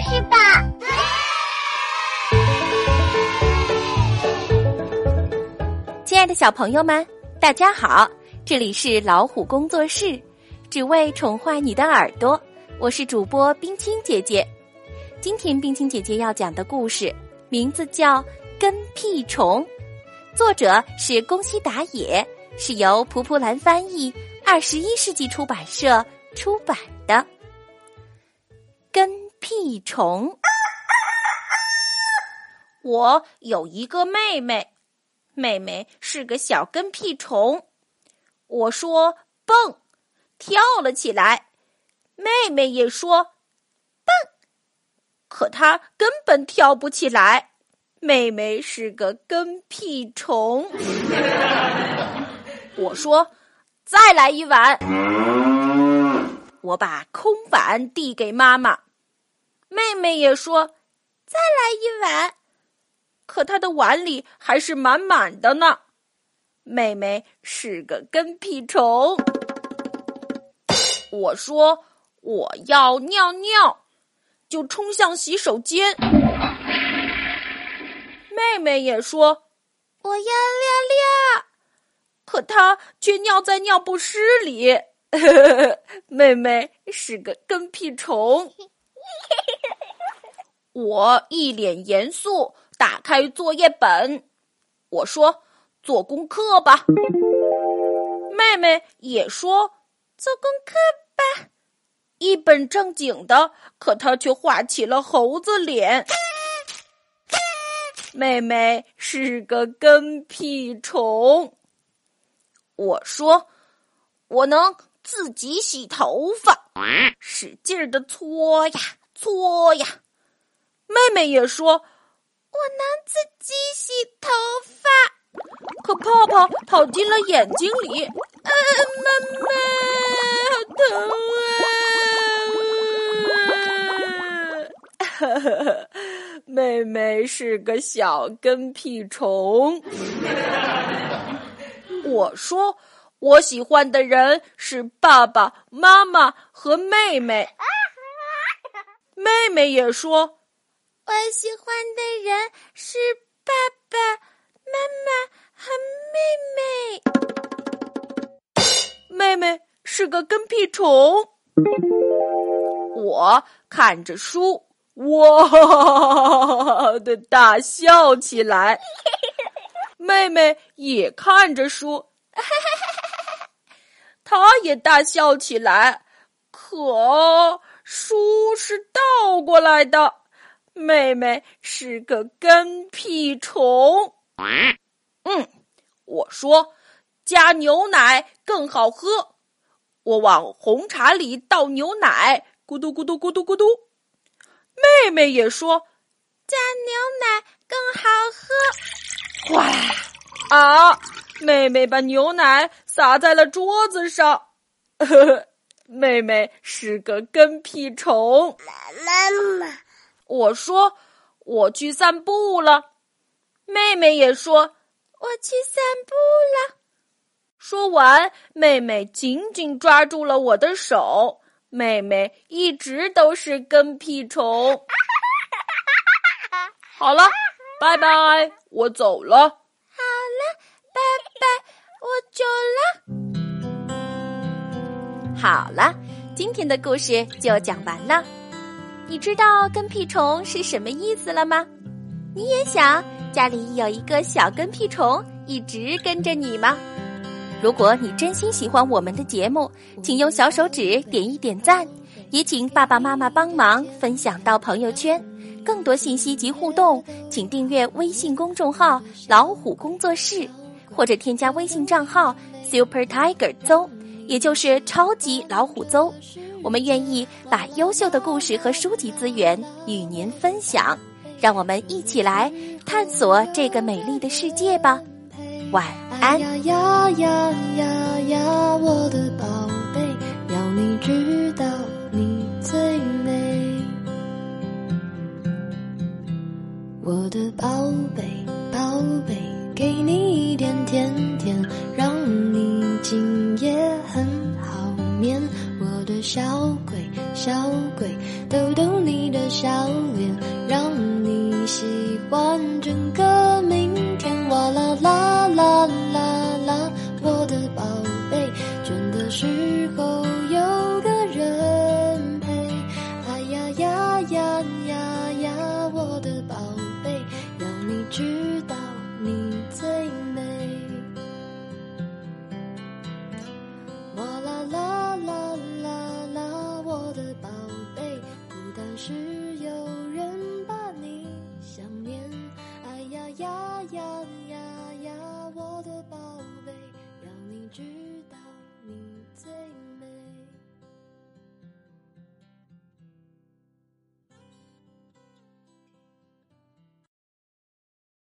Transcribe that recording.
事吧。亲爱的小朋友们，大家好，这里是老虎工作室，只为宠坏你的耳朵。我是主播冰清姐姐。今天冰清姐姐要讲的故事名字叫《跟屁虫》，作者是宫西达也，是由蒲蒲兰翻译，二十一世纪出版社出版的。跟屁虫，我有一个妹妹。妹妹是个小跟屁虫，我说蹦，跳了起来。妹妹也说蹦，可她根本跳不起来。妹妹是个跟屁虫。我说再来一碗，我把空碗递给妈妈。妹妹也说再来一碗。可他的碗里还是满满的呢。妹妹是个跟屁虫。我说我要尿尿，就冲向洗手间。妹妹也说我要尿尿，可她却尿在尿不湿里。妹妹是个跟屁虫。我一脸严肃。打开作业本，我说：“做功课吧。”妹妹也说：“做功课吧。”一本正经的，可她却画起了猴子脸。妹妹是个跟屁虫。我说：“我能自己洗头发，使劲的搓呀搓呀。”妹妹也说。我能自己洗头发，可泡泡跑进了眼睛里。啊，妈妈，好疼啊！妹妹是个小跟屁虫。我说，我喜欢的人是爸爸妈妈和妹妹。妹妹也说。我喜欢的人是爸爸妈妈和妹妹。妹妹是个跟屁虫。我看着书，哇 的大笑起来。妹妹也看着书，她也大笑起来。可书是倒过来的。妹妹是个跟屁虫。嗯，我说加牛奶更好喝。我往红茶里倒牛奶，咕嘟咕嘟咕嘟咕嘟。妹妹也说加牛奶更好喝。哗啦！啊！妹妹把牛奶洒在了桌子上。呵呵，妹妹是个跟屁虫。妈妈。我说我去散步了，妹妹也说我去散步了。说完，妹妹紧紧抓住了我的手。妹妹一直都是跟屁虫。好了，拜拜，我走了。好了，拜拜，我走了。好了，今天的故事就讲完了。你知道跟屁虫是什么意思了吗？你也想家里有一个小跟屁虫一直跟着你吗？如果你真心喜欢我们的节目，请用小手指点一点赞，也请爸爸妈妈帮忙分享到朋友圈。更多信息及互动，请订阅微信公众号“老虎工作室”，或者添加微信账号 “Super Tiger 邹”，也就是超级老虎邹。我们愿意把优秀的故事和书籍资源与您分享，让我们一起来探索这个美丽的世界吧。晚安。呀呀呀呀呀，我的宝贝，要你知道你最美。我的宝贝，宝贝，给你一点甜甜，让你今夜很好眠。小鬼小鬼逗逗你的笑脸让你喜欢整个